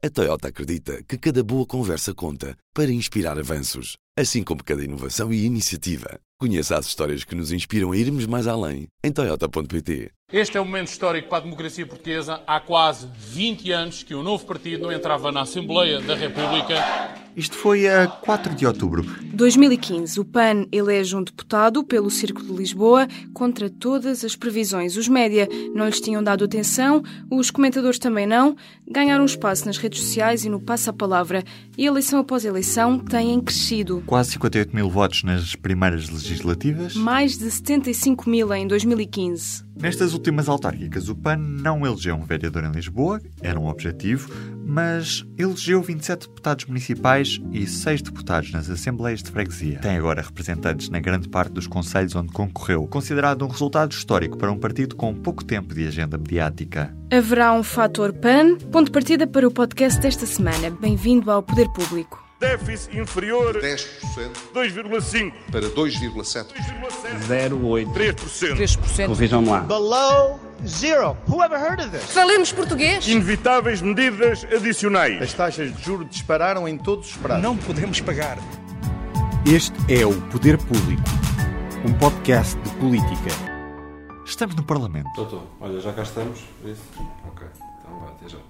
A Toyota acredita que cada boa conversa conta para inspirar avanços, assim como cada inovação e iniciativa. Conheça as histórias que nos inspiram a irmos mais além em Toyota.pt. Este é um momento histórico para a democracia portuguesa. Há quase 20 anos que um novo partido não entrava na Assembleia da República. Isto foi a 4 de outubro. 2015. O PAN elege um deputado pelo Círculo de Lisboa contra todas as previsões. Os média não lhes tinham dado atenção, os comentadores também não. Ganharam espaço nas redes sociais e no passa-palavra. E eleição após eleição têm crescido. Quase 58 mil votos nas primeiras legislativas. Mais de 75 mil em 2015. Nestas últimas autárquicas, o PAN não elegeu um vereador em Lisboa, era um objetivo, mas elegeu 27 deputados municipais e 6 deputados nas Assembleias de Freguesia. Tem agora representantes na grande parte dos conselhos onde concorreu, considerado um resultado histórico para um partido com pouco tempo de agenda mediática. Haverá um fator PAN, ponto de partida para o podcast desta semana. Bem-vindo ao Poder Público. Déficit inferior 10%, 2,5%, para 2,7%. 0,8%, 3%. 3%. Corrijam-me lá. Below zero. Who ever heard of this? Falemos português. Inevitáveis medidas adicionais. As taxas de juros dispararam em todos os prazos. Não podemos pagar. Este é o Poder Público, um podcast de política. Estamos no Parlamento. Doutor, olha, já cá estamos. Isso? Ok.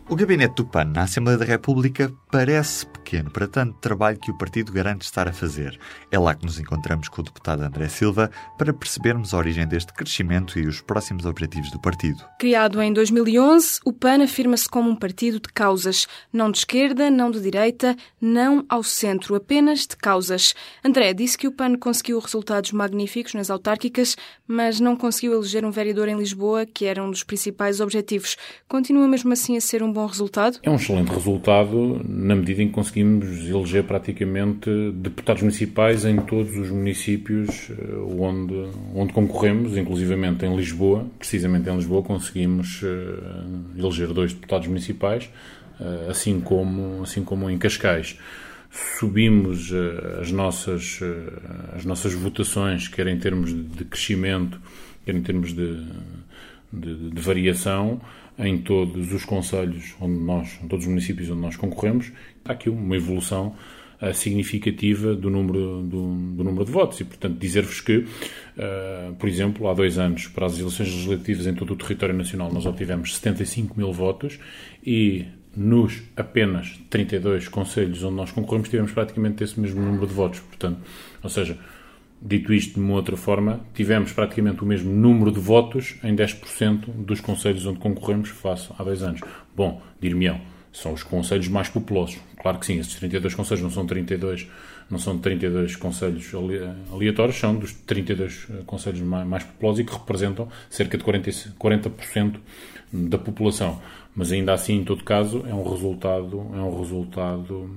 O gabinete do PAN na Assembleia da República parece pequeno para tanto trabalho que o partido garante estar a fazer. É lá que nos encontramos com o deputado André Silva para percebermos a origem deste crescimento e os próximos objetivos do partido. Criado em 2011, o PAN afirma-se como um partido de causas, não de esquerda, não de direita, não ao centro, apenas de causas. André disse que o PAN conseguiu resultados magníficos nas autárquicas, mas não conseguiu eleger um vereador em Lisboa, que era um dos principais objetivos. Continua mesmo assim a ser um bom resultado? É um excelente resultado na medida em que conseguimos eleger praticamente deputados municipais em todos os municípios eh, onde, onde concorremos, inclusivamente em Lisboa, precisamente em Lisboa conseguimos eh, eleger dois deputados municipais, eh, assim como, assim como em Cascais. Subimos as nossas, as nossas votações, quer em termos de crescimento, quer em termos de, de, de variação, em todos os conselhos onde nós, em todos os municípios onde nós concorremos, há aqui uma evolução uh, significativa do número, do, do, número de votos. E, portanto, dizer-vos que, uh, por exemplo, há dois anos, para as eleições legislativas em todo o território nacional, nós obtivemos 75 mil votos e nos apenas 32 conselhos onde nós concorremos tivemos praticamente esse mesmo número de votos. Portanto, ou seja, Dito isto de uma outra forma, tivemos praticamente o mesmo número de votos em 10% dos conselhos onde concorremos face há dois anos. Bom, dir-me-ão, são os conselhos mais populosos. Claro que sim, esses 32 conselhos não são 32, não são 32 conselhos aleatórios, são dos 32 eh, conselhos mais populosos e que representam cerca de 40%, 40 da população. Mas ainda assim, em todo caso, é um resultado, é um resultado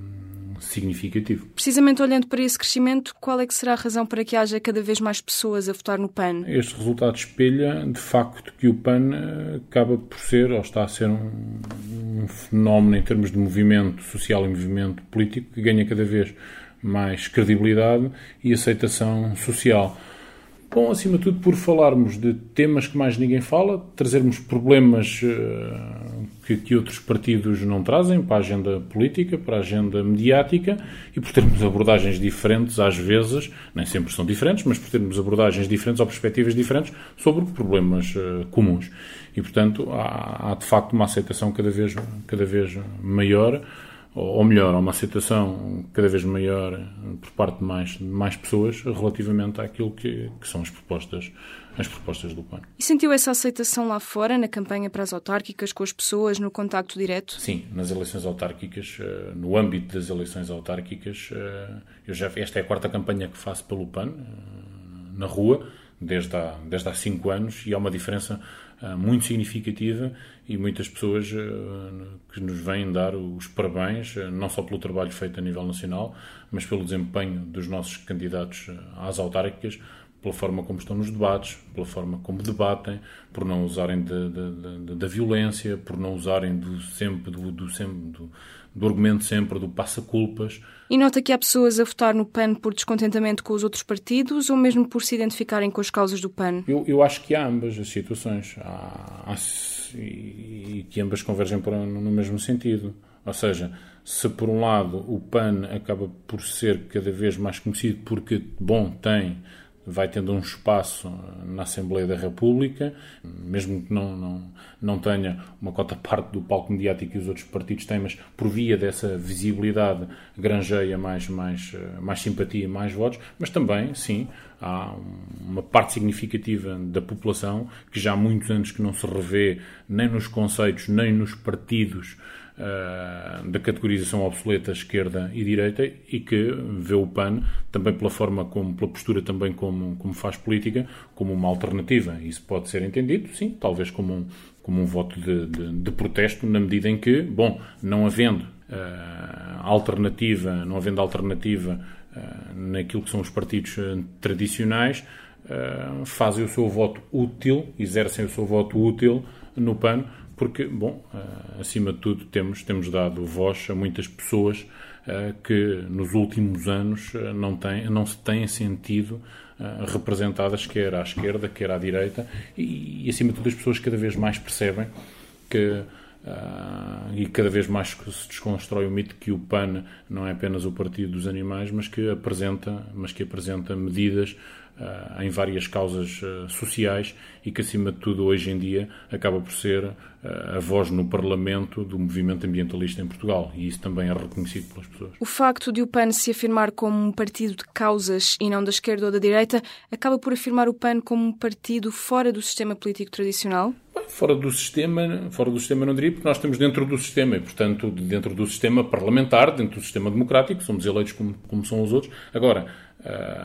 significativo. Precisamente olhando para esse crescimento, qual é que será a razão para que haja cada vez mais pessoas a votar no PAN? Este resultado espelha, de facto, que o PAN eh, acaba por ser, ou está a ser um, um fenómeno em termos de movimento social e movimento político que ganha cada vez mais credibilidade e aceitação social. Bom, acima de tudo, por falarmos de temas que mais ninguém fala, trazermos problemas uh, que, que, outros partidos não trazem para a agenda política, para a agenda mediática, e por termos abordagens diferentes, às vezes, nem sempre são diferentes, mas por termos abordagens diferentes ou perspectivas diferentes sobre problemas uh, comuns. E, portanto, há, há, de facto uma aceitação cada vez, cada vez maior ou melhor, há uma aceitação cada vez maior por parte de mais, mais pessoas relativamente àquilo que, que, são as propostas, as propostas do PAN. E sentiu essa aceitação lá fora, na campanha para as autárquicas, com as pessoas, no contacto direto? Sim, nas eleições autárquicas, eh, no âmbito das eleições autárquicas, eh, eu já, esta é a quarta campanha que faço pelo PAN, eh, na rua, desde há, desde há cinco anos, e há uma diferença muito significativa e muitas pessoas que nos vêm dar os parabéns, não só pelo trabalho feito a nível nacional, mas pelo desempenho dos nossos candidatos às autárquicas, pela forma como estão nos debates, pela forma como debatem, por não usarem da violência, por não usarem do sempre do, do, sempre, do, do argumento sempre do passa-culpas. E nota que há pessoas a votar no PAN por descontentamento com os outros partidos ou mesmo por se identificarem com as causas do PAN? Eu, eu acho que há ambas as situações há, há, e, que ambas convergem para, no mesmo sentido. Ou seja, se por um lado o PAN acaba por ser cada vez mais conhecido porque, bom, tem vai tendo um espaço na Assembleia da República, mesmo que não, não, não tenha uma cota parte do palco mediático que os outros partidos têm, mas por via dessa visibilidade granjeia mais, mais, mais simpatia mais votos, mas também, sim, há uma parte significativa da população que já há muitos anos que não se revê nem nos conceitos, nem nos partidos da categorização obsoleta esquerda e direita e que vê o PAN também pela forma como, pela postura também como, como faz política, como uma alternativa. Isso pode ser entendido, sim, talvez como um, como um voto de, de, de protesto, na medida em que, bom, não havendo uh, alternativa, não havendo alternativa uh, naquilo que são os partidos tradicionais, fazem o seu voto útil, exercem o seu voto útil no PAN, porque, bom, uh, acima de tudo, temos, temos dado voz a muitas pessoas uh, que nos últimos anos uh, não, têm, não se têm sentido representadas, quer à esquerda, quer à direita, e, e, acima de tudo, as pessoas cada vez mais percebem que. e cada vez mais se desconstrói o mito que o PAN não é apenas o partido dos animais, mas que apresenta, mas que apresenta medidas uh, em várias causas uh, sociais e que, acima de tudo, hoje em dia acaba por ser uh, a voz no Parlamento do movimento ambientalista em Portugal e isso também é reconhecido pelas pessoas. O facto de o PAN se afirmar como um partido de causas e não da esquerda ou da direita acaba por afirmar o PAN como um partido fora do sistema político tradicional? Fora do sistema, fora do sistema não diria, porque nós estamos dentro do sistema e, portanto, dentro do sistema parlamentar, dentro do sistema democrático, somos eleitos como, como são os outros. Agora,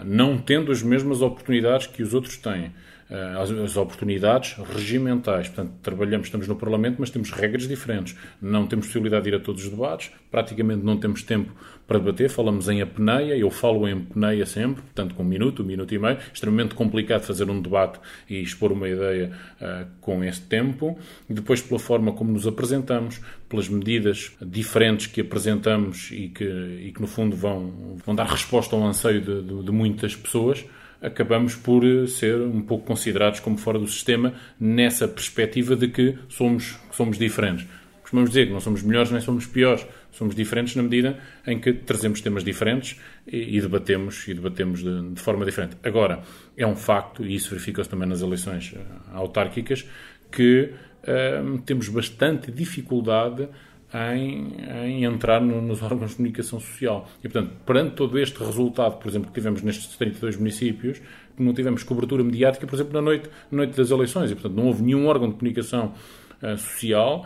não tendo as mesmas oportunidades que os outros têm. As, as, oportunidades regimentais. Portanto, trabalhamos, estamos no Parlamento, mas temos regras diferentes. Não temos possibilidade de ir a todos os debates, praticamente não temos tempo para debater. Falamos em apneia, eu falo em apneia sempre, portanto, com um minuto, um minuto e meio. Extremamente complicado fazer um debate e expor uma ideia uh, com esse tempo. E depois, pela forma como nos apresentamos, pelas medidas diferentes que apresentamos e que, e que no fundo, vão, vão dar resposta ao anseio de, de, de muitas pessoas acabamos por eh, ser um pouco considerados como fora do sistema nessa perspectiva de que somos, somos diferentes. Costumamos dizer que não somos melhores nem somos piores, somos diferentes na medida em que trazemos temas diferentes e, e debatemos, e debatemos de, de, forma diferente. Agora, é um facto, e isso verifica-se também nas eleições eh, autárquicas, que uh, temos bastante dificuldade em, em entrar no, nos órgãos de comunicação social. E, portanto, perante todo este resultado, por exemplo, que tivemos nestes 32 municípios, não tivemos cobertura mediática, por exemplo, na noite, na noite das eleições. E, portanto, não houve nenhum órgão de comunicação uh, social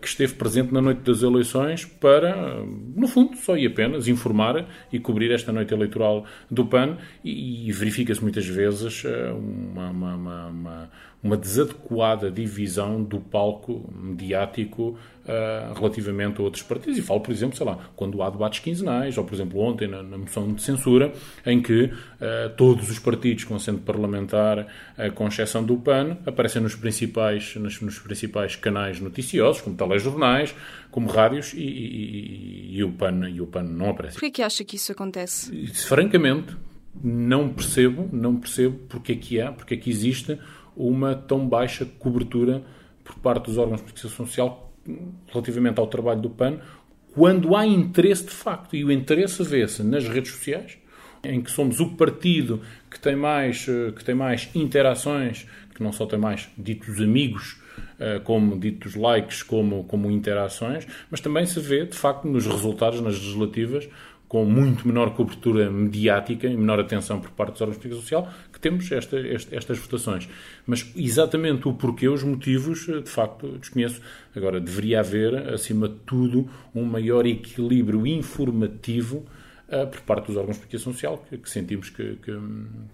que esteve presente na noite das eleições para, no fundo, só e apenas informar e cobrir esta noite eleitoral do PAN. E, verifica-se muitas vezes uma, uma, uma, uma desadequada divisão do palco mediático uh, relativamente a outros partidos. E falo, por exemplo, sei lá, quando há debates quinzenais, ou por exemplo ontem na, na moção de censura, em que uh, todos os partidos com assento parlamentar, uh, com exceção do PAN, aparecem nos principais, nos, nos principais canais noticiosos, como telejornais, como rádios, e, e, e, o, PAN, e o PAN não aparece. Por que acha que isso acontece? Francamente, não percebo, não percebo porque é que há, porque é que existe uma tão baixa cobertura por parte dos órgãos de proteção social relativamente ao trabalho do PAN, quando há interesse de facto. E o interesse vê-se nas redes sociais, em que somos o partido tem mais, eh, que tem mais interações, que não só tem mais ditos amigos, eh, como ditos likes, como, como interações, mas também se vê, de facto, nos resultados nas legislativas, com muito menor cobertura mediática e menor atenção por parte dos órgãos de política social, que temos esta, esta, estas votações. Mas exatamente o porquê, os motivos, eh, de facto, desconheço. Agora, deveria haver, acima de tudo, um maior equilíbrio informativo por parte dos órgãos de proteção social, que, que sentimos que, que,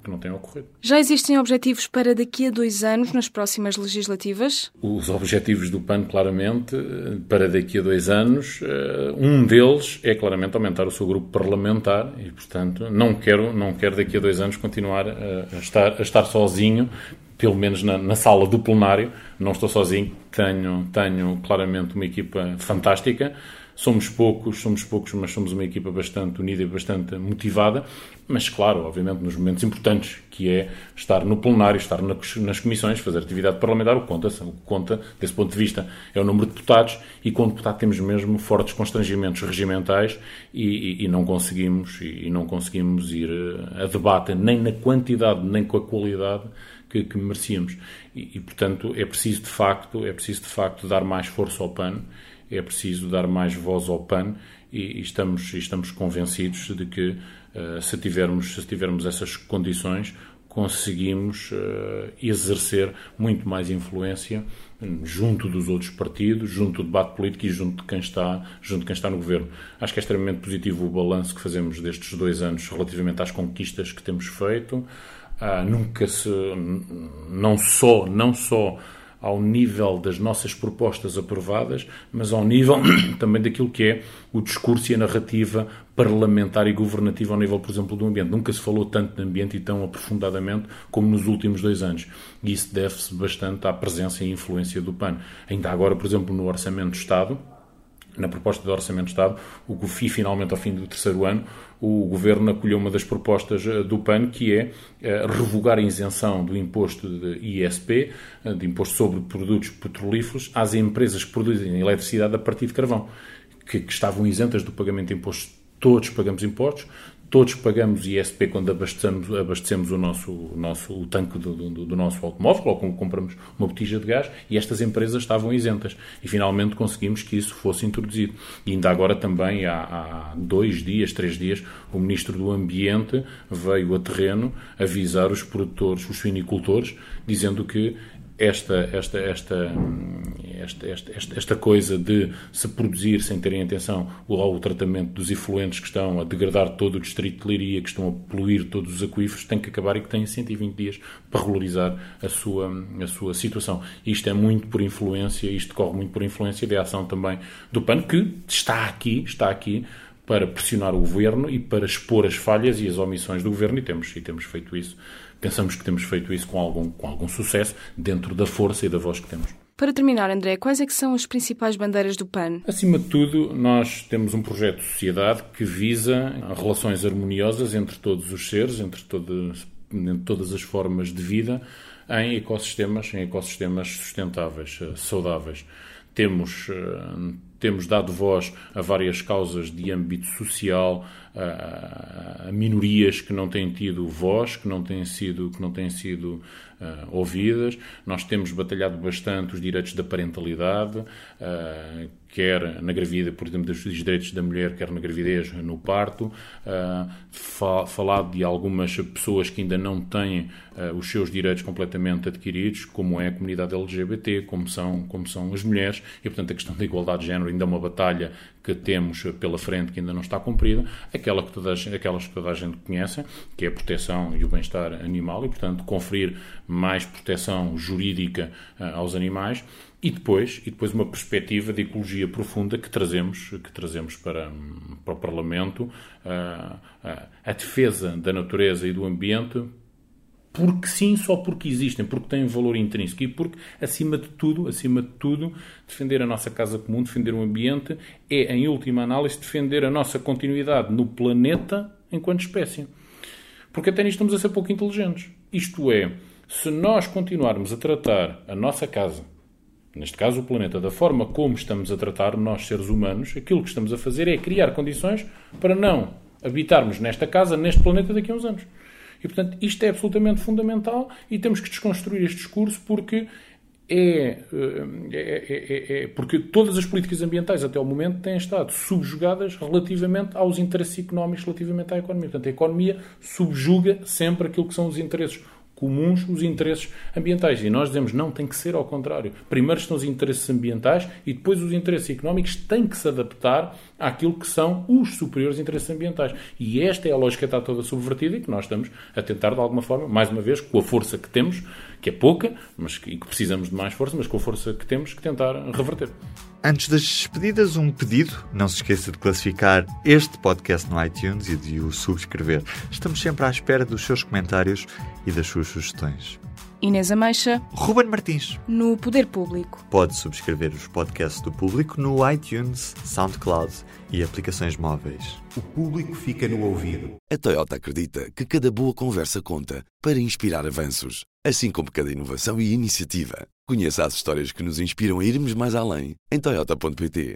que, não tem ocorrido. Já existem objetivos para daqui a dois anos, nas próximas legislativas? Os objetivos do PAN, claramente, para daqui a dois anos, uh, um deles é claramente aumentar o seu grupo parlamentar e, portanto, não quero, não quero daqui a dois anos continuar a, a estar, a estar sozinho pelo menos na, na, sala do plenário, não estou sozinho, tenho, tenho claramente uma equipa fantástica, Somos poucos, somos poucos, mas somos uma equipa bastante unida e bastante motivada. Mas, claro, obviamente, nos momentos importantes, que é estar no plenário, estar nas comissões, fazer atividade parlamentar, o que conta, o que conta, desse ponto de vista, é o número de deputados e, com deputado, temos mesmo fortes constrangimentos regimentais e, e, e não conseguimos e, não conseguimos ir eh, a debate nem na quantidade nem com a qualidade que, que merecíamos. E, portanto, é preciso, de facto, é preciso, de facto, dar mais força ao PAN é preciso dar mais voz ao PAN e, e estamos, estamos convencidos de que uh, se, tivermos, se tivermos essas condições conseguimos uh, exercer muito mais influência junto dos outros partidos, junto do debate político e junto de quem está, junto de quem está no governo. Acho que é extremamente positivo o balanço que fazemos destes dois anos relativamente às conquistas que temos feito. Ah, nunca se, não só, não só ao nível das nossas propostas aprovadas, mas ao nível também daquilo que é o discurso e a narrativa parlamentar e governativa ao nível, por exemplo, do ambiente. Nunca se falou tanto de ambiente e tão aprofundadamente como nos últimos dois anos. E isso deve-se bastante à presença e influência do PAN. Ainda agora, por exemplo, no Orçamento do Estado, na proposta de Orçamento de Estado, o GUFI, finalmente, ao fim do terceiro ano, o Governo acolheu uma das propostas eh, do PAN, que é eh, revogar a isenção do imposto de ISP, eh, de Imposto sobre Produtos Petrolíferos, às empresas que produzem eletricidade a partir de carvão, que, que estavam isentas do pagamento de impostos. Todos pagamos impostos, todos pagamos ISP quando abastecemos, abastecemos o nosso, o nosso o tanque do, do, do, nosso automóvel ou quando compramos uma botija de gás e estas empresas estavam isentas. E finalmente conseguimos que isso fosse introduzido. E ainda agora também, há, há dois dias, três dias, o Ministro do Ambiente veio a terreno avisar os produtores, os suinicultores, dizendo que esta, esta, esta, esta, esta, esta coisa de se produzir sem terem atenção ao tratamento dos efluentes que estão a degradar todo o distrito de Leiria, que estão a poluir todos os aquíferos, tem que acabar e que têm 120 dias para regularizar a sua, a sua situação. Isto é muito por influência, isto corre muito por influência da ação também do PAN, que está aqui, está aqui para pressionar o governo e para expor as falhas e as omissões do governo, e temos, e temos feito isso pensamos que temos feito isso com algum, com algum sucesso, dentro da força e da voz que temos. Para terminar, André, quais é que são as principais bandeiras do PAN? Acima de tudo, nós temos um projeto de sociedade que visa relações harmoniosas entre todos os seres, entre todas, entre todas as formas de vida, em ecossistemas, em ecossistemas sustentáveis, eh, saudáveis. Temos, eh, temos dado voz a várias causas de âmbito social, a, minorias que não têm tido voz, que não têm sido, que não têm sido uh, ouvidas. Nós temos batalhado bastante os direitos da parentalidade, uh, quer na gravidez, por exemplo, dos direitos da mulher, quer na gravidez, no parto. Uh, fa falado de algumas pessoas que ainda não têm os seus direitos completamente adquiridos, como é a comunidade LGBT, como são, como são as mulheres, e portanto a questão da igualdade de género ainda é uma batalha que temos pela frente que ainda não está cumprida, aquela que toda, aquelas que toda a gente conhece, que é a proteção e o bem-estar animal, e, portanto, conferir mais proteção jurídica uh, aos animais, e depois, e depois uma perspectiva de ecologia profunda que trazemos, que trazemos para, para o Parlamento, uh, uh, a defesa da natureza e do ambiente porque sim, só porque existem, porque têm valor intrínseco e porque, acima de tudo, acima de tudo, defender a nossa casa comum, defender o ambiente, é, em última análise, defender a nossa continuidade no planeta enquanto espécie. Porque até nisto estamos a ser pouco inteligentes. Isto é, se nós continuarmos a tratar a nossa casa, neste caso o planeta, da forma como estamos a tratar nós, seres humanos, aquilo que estamos a fazer é criar condições para não habitarmos nesta casa, neste planeta, daqui a uns anos. E, portanto, isto é absolutamente fundamental e temos que desconstruir este discurso porque é, é, é, é, porque todas as políticas ambientais até o momento têm estado subjugadas relativamente aos interesses económicos, relativamente à economia. Portanto, a economia subjuga sempre aquilo que são os interesses comuns os interesses ambientais. E nós dizemos, não, tem que ser ao contrário. Primeiro estão os interesses ambientais e depois os interesses económicos têm que se adaptar àquilo que são os superiores interesses ambientais. E esta é a lógica que está toda subvertida e que nós estamos a tentar, de alguma forma, mais uma vez, com a força que temos, que é pouca, mas que, e que precisamos de mais força, mas com a força que temos, que tentar reverter. Antes das despedidas, um pedido. Não se esqueça de classificar este podcast no iTunes e de o subscrever. Estamos sempre à espera dos seus comentários e das suas sugestões. Inês Ameixa, Ruben Martins. no Poder Público. Pode subscrever os podcasts do Público no iTunes, SoundCloud e aplicações móveis. O público fica no ouvido. A Toyota acredita que cada boa conversa conta para inspirar avanços, assim como cada inovação e iniciativa. Conheça as histórias que nos inspiram a irmos mais além em Toyota.pt.